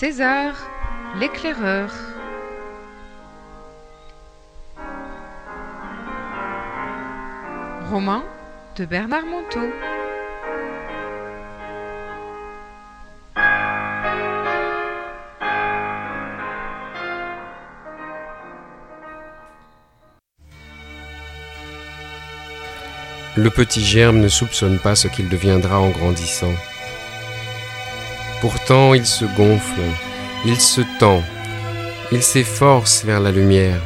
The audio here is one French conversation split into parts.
César, l'éclaireur. Roman de Bernard Monteau. Le petit germe ne soupçonne pas ce qu'il deviendra en grandissant. Pourtant il se gonfle, il se tend, il s'efforce vers la lumière.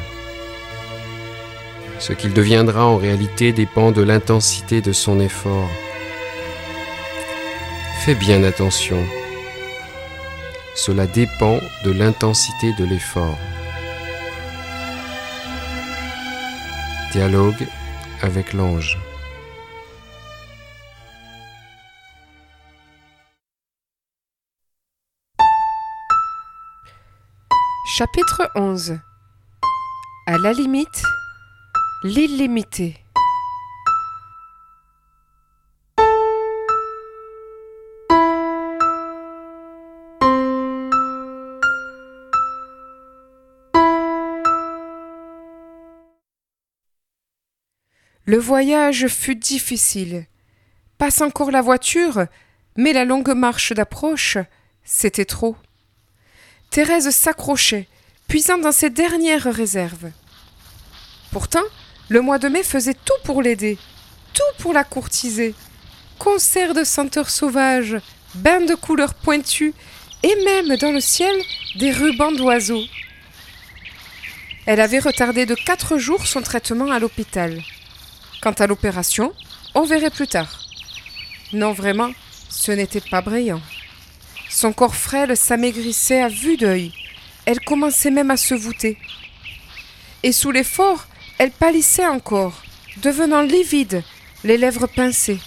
Ce qu'il deviendra en réalité dépend de l'intensité de son effort. Fais bien attention. Cela dépend de l'intensité de l'effort. Dialogue avec l'ange. Chapitre 11 À la limite, l'illimité. Le voyage fut difficile. Passe encore la voiture, mais la longue marche d'approche, c'était trop. Thérèse s'accrochait, puisant dans ses dernières réserves. Pourtant, le mois de mai faisait tout pour l'aider, tout pour la courtiser. Concert de senteurs sauvages, bains de couleurs pointues, et même dans le ciel des rubans d'oiseaux. Elle avait retardé de quatre jours son traitement à l'hôpital. Quant à l'opération, on verrait plus tard. Non, vraiment, ce n'était pas brillant. Son corps frêle s'amaigrissait à vue d'œil. Elle commençait même à se voûter. Et sous l'effort, elle pâlissait encore, devenant livide, les lèvres pincées.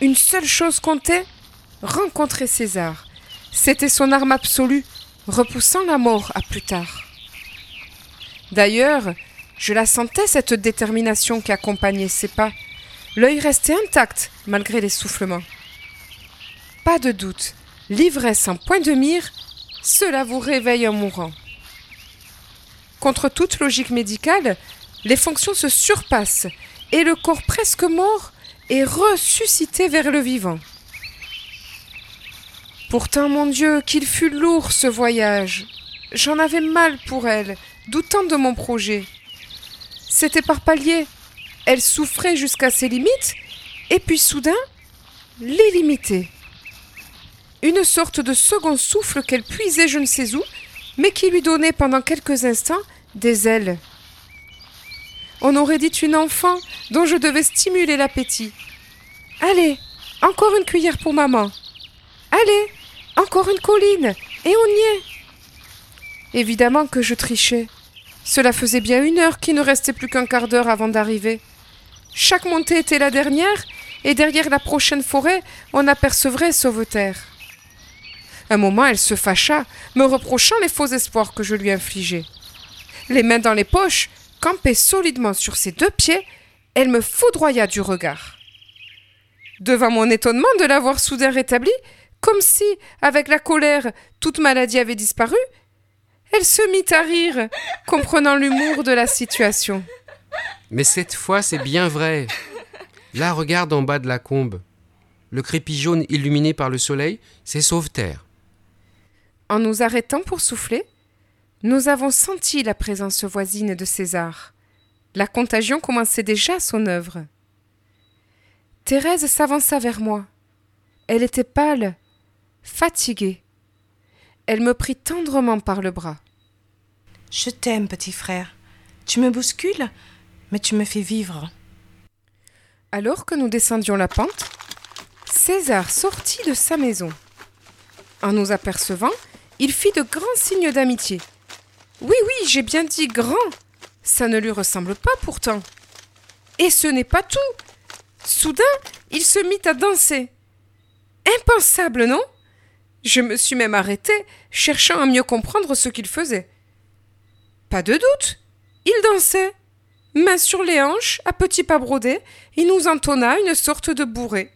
Une seule chose comptait rencontrer César. C'était son arme absolue, repoussant la mort à plus tard. D'ailleurs, je la sentais, cette détermination qui accompagnait ses pas. L'œil restait intact malgré l'essoufflement. Pas de doute, l'ivresse en point de mire, cela vous réveille en mourant. Contre toute logique médicale, les fonctions se surpassent et le corps presque mort est ressuscité vers le vivant. Pourtant, mon Dieu, qu'il fut lourd ce voyage. J'en avais mal pour elle, doutant de mon projet. C'était par paliers. Elle souffrait jusqu'à ses limites, et puis soudain, l'illimité. Une sorte de second souffle qu'elle puisait je ne sais où, mais qui lui donnait pendant quelques instants des ailes. On aurait dit une enfant dont je devais stimuler l'appétit. Allez, encore une cuillère pour maman. Allez, encore une colline, et on y est. Évidemment que je trichais. Cela faisait bien une heure qu'il ne restait plus qu'un quart d'heure avant d'arriver. Chaque montée était la dernière, et derrière la prochaine forêt, on apercevrait Sauveterre. Un moment, elle se fâcha, me reprochant les faux espoirs que je lui infligeais. Les mains dans les poches, campée solidement sur ses deux pieds, elle me foudroya du regard. Devant mon étonnement de l'avoir soudain rétablie, comme si, avec la colère, toute maladie avait disparu, elle se mit à rire, comprenant l'humour de la situation. Mais cette fois, c'est bien vrai. Là, regarde en bas de la combe. Le crépi jaune illuminé par le soleil, c'est Sauveterre. En nous arrêtant pour souffler, nous avons senti la présence voisine de César. La contagion commençait déjà son œuvre. Thérèse s'avança vers moi. Elle était pâle, fatiguée. Elle me prit tendrement par le bras. Je t'aime, petit frère. Tu me bouscules, mais tu me fais vivre. Alors que nous descendions la pente, César sortit de sa maison. En nous apercevant, il fit de grands signes d'amitié. Oui, oui, j'ai bien dit grand. Ça ne lui ressemble pas pourtant. Et ce n'est pas tout. Soudain, il se mit à danser. Impensable, non? Je me suis même arrêtée, cherchant à mieux comprendre ce qu'il faisait. Pas de doute, il dansait. Main sur les hanches, à petits pas brodés, il nous entonna une sorte de bourrée.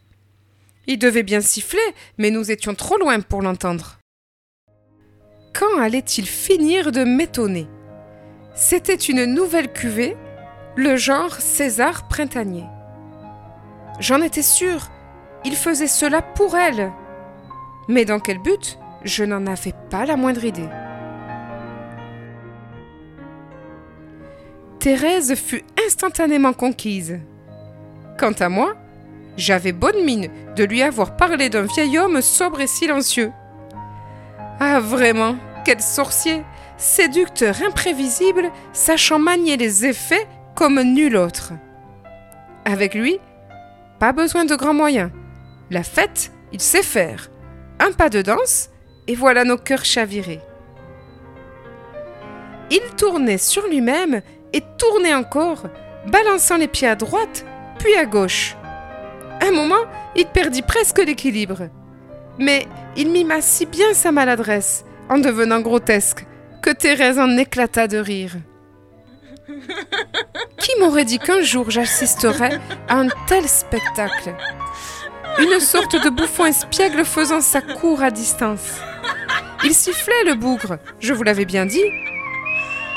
Il devait bien siffler, mais nous étions trop loin pour l'entendre. Quand allait-il finir de m'étonner? C'était une nouvelle cuvée, le genre César printanier. J'en étais sûre, il faisait cela pour elle. Mais dans quel but Je n'en avais pas la moindre idée. Thérèse fut instantanément conquise. Quant à moi, j'avais bonne mine de lui avoir parlé d'un vieil homme sobre et silencieux. Ah vraiment, quel sorcier Séducteur imprévisible, sachant manier les effets comme nul autre. Avec lui, pas besoin de grands moyens. La fête, il sait faire. Un pas de danse, et voilà nos cœurs chavirés. Il tournait sur lui-même et tournait encore, balançant les pieds à droite, puis à gauche. Un moment, il perdit presque l'équilibre. Mais il mima si bien sa maladresse, en devenant grotesque, que Thérèse en éclata de rire. Qui m'aurait dit qu'un jour j'assisterais à un tel spectacle? Une sorte de bouffon espiègle faisant sa cour à distance. Il sifflait le bougre, je vous l'avais bien dit.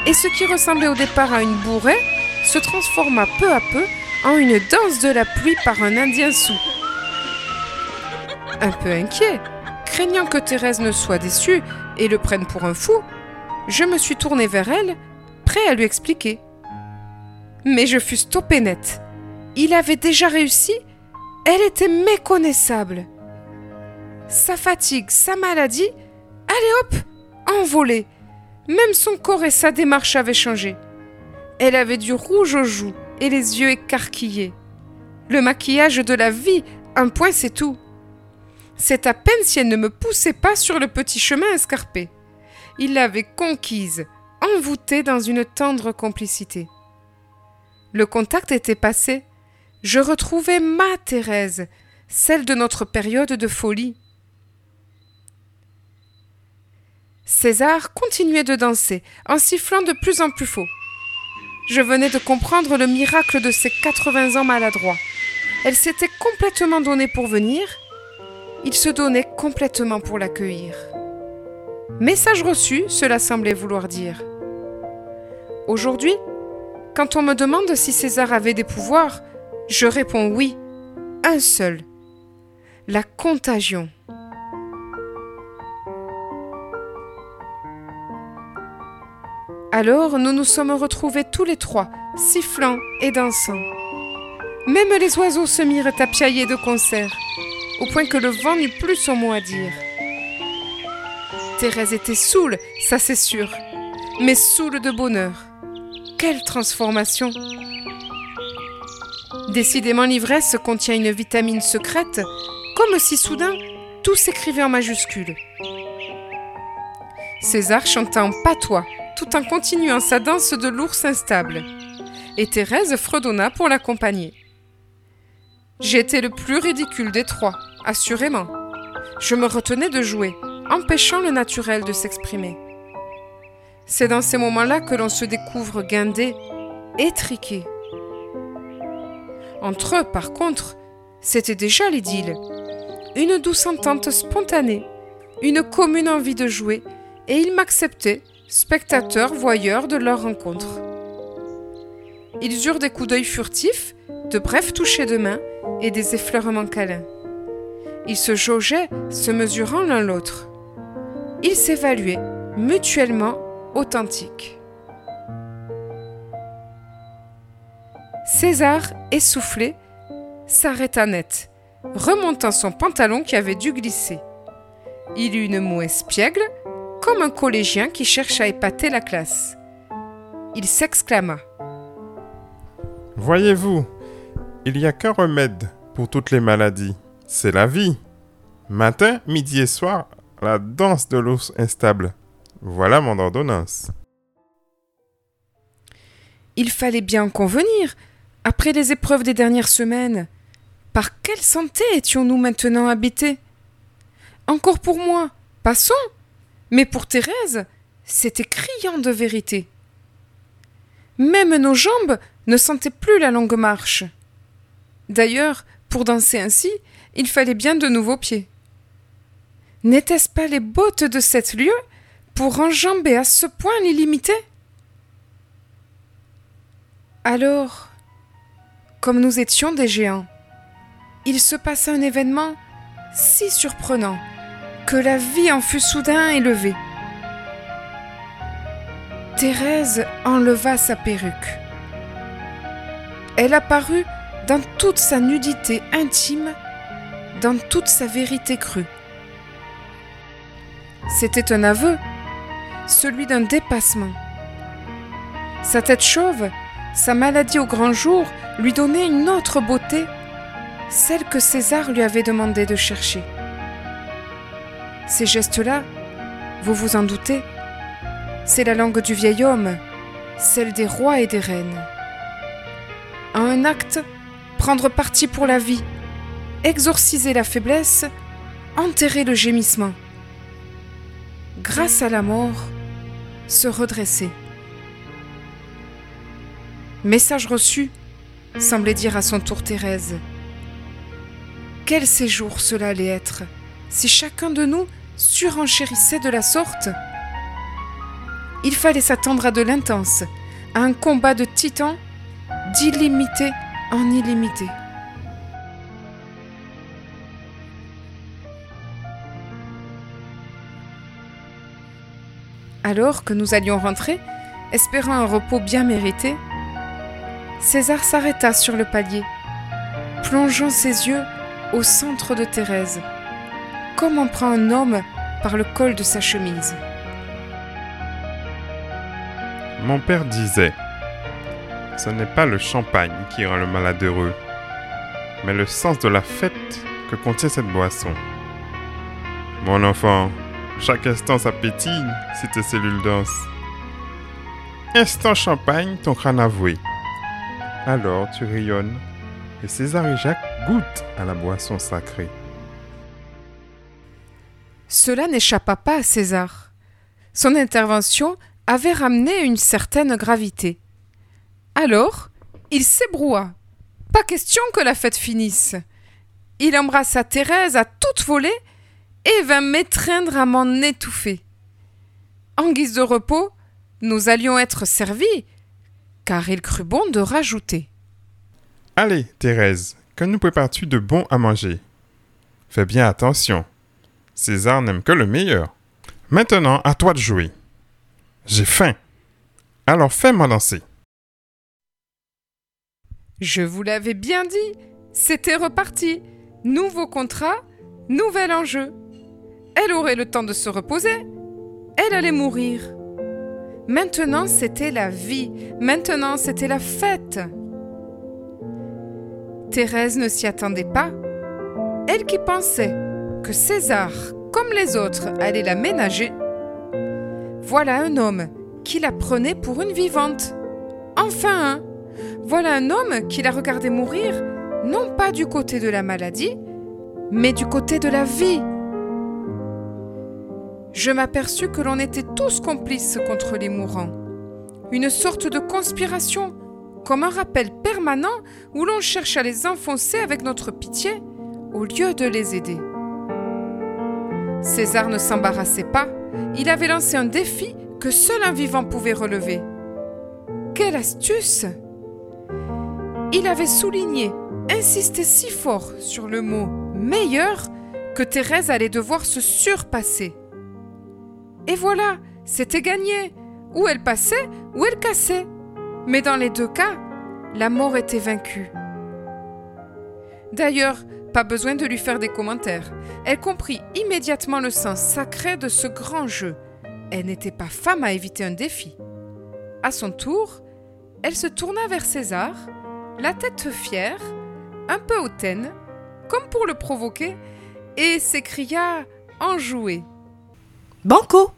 Et ce qui ressemblait au départ à une bourrée se transforma peu à peu en une danse de la pluie par un Indien sou. Un peu inquiet, craignant que Thérèse ne soit déçue et le prenne pour un fou, je me suis tourné vers elle, prêt à lui expliquer. Mais je fus stoppé net. Il avait déjà réussi, elle était méconnaissable. Sa fatigue, sa maladie, allez hop, envolée. Même son corps et sa démarche avaient changé. Elle avait du rouge aux joues et les yeux écarquillés. Le maquillage de la vie, un point c'est tout. C'est à peine si elle ne me poussait pas sur le petit chemin escarpé. Il l'avait conquise, envoûtée dans une tendre complicité. Le contact était passé. Je retrouvais ma Thérèse, celle de notre période de folie. César continuait de danser, en sifflant de plus en plus faux. Je venais de comprendre le miracle de ses 80 ans maladroits. Elle s'était complètement donnée pour venir, il se donnait complètement pour l'accueillir. Message reçu, cela semblait vouloir dire. Aujourd'hui, quand on me demande si César avait des pouvoirs, je réponds oui, un seul. La contagion. Alors nous nous sommes retrouvés tous les trois, sifflant et dansant. Même les oiseaux se mirent à piailler de concert, au point que le vent n'eut plus son mot à dire. Thérèse était saoule, ça c'est sûr, mais saoule de bonheur. Quelle transformation Décidément l'ivresse contient une vitamine secrète, comme si soudain tout s'écrivait en majuscules. César chanta en patois, tout en continuant sa danse de l'ours instable, et Thérèse fredonna pour l'accompagner. J'étais le plus ridicule des trois, assurément. Je me retenais de jouer, empêchant le naturel de s'exprimer. C'est dans ces moments-là que l'on se découvre guindé, étriqué. Entre eux, par contre, c'était déjà l'idylle. Une douce entente spontanée, une commune envie de jouer, et ils m'acceptaient, spectateurs, voyeurs de leur rencontre. Ils eurent des coups d'œil furtifs, de brefs touchés de main et des effleurements câlins. Ils se jaugeaient, se mesurant l'un l'autre. Ils s'évaluaient, mutuellement authentiques. César, essoufflé, s'arrêta net, remontant son pantalon qui avait dû glisser. Il eut une moue espiègle, comme un collégien qui cherche à épater la classe. Il s'exclama. Voyez-vous, il n'y a qu'un remède pour toutes les maladies, c'est la vie. Matin, midi et soir, la danse de l'ours instable. Voilà mon ordonnance. Il fallait bien en convenir, après les épreuves des dernières semaines. Par quelle santé étions-nous maintenant habités? Encore pour moi, passons. Mais pour Thérèse, c'était criant de vérité. Même nos jambes ne sentaient plus la longue marche. D'ailleurs, pour danser ainsi, il fallait bien de nouveaux pieds. N'étaient-ce pas les bottes de sept lieues pour enjamber à ce point l'illimité? Alors, comme nous étions des géants, il se passa un événement si surprenant que la vie en fut soudain élevée. Thérèse enleva sa perruque. Elle apparut dans toute sa nudité intime, dans toute sa vérité crue. C'était un aveu, celui d'un dépassement. Sa tête chauve, sa maladie au grand jour lui donnaient une autre beauté, celle que César lui avait demandé de chercher. Ces gestes-là, vous vous en doutez, c'est la langue du vieil homme, celle des rois et des reines. En un acte, prendre parti pour la vie, exorciser la faiblesse, enterrer le gémissement. Grâce à la mort, se redresser. Message reçu, semblait dire à son tour Thérèse. Quel séjour cela allait être si chacun de nous surenchérissait de la sorte? Il fallait s'attendre à de l'intense, à un combat de titans, d'illimité en illimité. Alors que nous allions rentrer, espérant un repos bien mérité, César s'arrêta sur le palier, plongeant ses yeux au centre de Thérèse, comme on prend un homme par le col de sa chemise. Mon père disait Ce n'est pas le champagne qui rend le malade heureux, mais le sens de la fête que contient cette boisson. Mon enfant, chaque instant ça pétille si tes cellules dansent. Instant champagne, ton crâne avoué. Alors tu rayonnes et César et Jacques goûtent à la boisson sacrée. Cela n'échappa pas à César. Son intervention avait ramené une certaine gravité. Alors, il s'ébroua. Pas question que la fête finisse. Il embrassa Thérèse à toute volée et vint m'étreindre à m'en étouffer. En guise de repos, nous allions être servis, car il crut bon de rajouter. Allez, Thérèse, que nous prépares-tu de bon à manger? Fais bien attention. César n'aime que le meilleur. Maintenant, à toi de jouer. J'ai faim. Alors fais-moi danser. Je vous l'avais bien dit, c'était reparti. Nouveau contrat, nouvel enjeu. Elle aurait le temps de se reposer. Elle allait mourir. Maintenant, c'était la vie. Maintenant, c'était la fête. Thérèse ne s'y attendait pas. Elle qui pensait que César, comme les autres, allait la ménager. Voilà un homme qui la prenait pour une vivante. Enfin un. Voilà un homme qui la regardait mourir, non pas du côté de la maladie, mais du côté de la vie. Je m'aperçus que l'on était tous complices contre les mourants. Une sorte de conspiration, comme un rappel permanent où l'on cherche à les enfoncer avec notre pitié au lieu de les aider. César ne s'embarrassait pas, il avait lancé un défi que seul un vivant pouvait relever. Quelle astuce Il avait souligné, insisté si fort sur le mot meilleur que Thérèse allait devoir se surpasser. Et voilà, c'était gagné. Ou elle passait, ou elle cassait. Mais dans les deux cas, la mort était vaincue. D'ailleurs, pas besoin de lui faire des commentaires. Elle comprit immédiatement le sens sacré de ce grand jeu. Elle n'était pas femme à éviter un défi. À son tour, elle se tourna vers César, la tête fière, un peu hautaine, comme pour le provoquer, et s'écria enjouée. Banco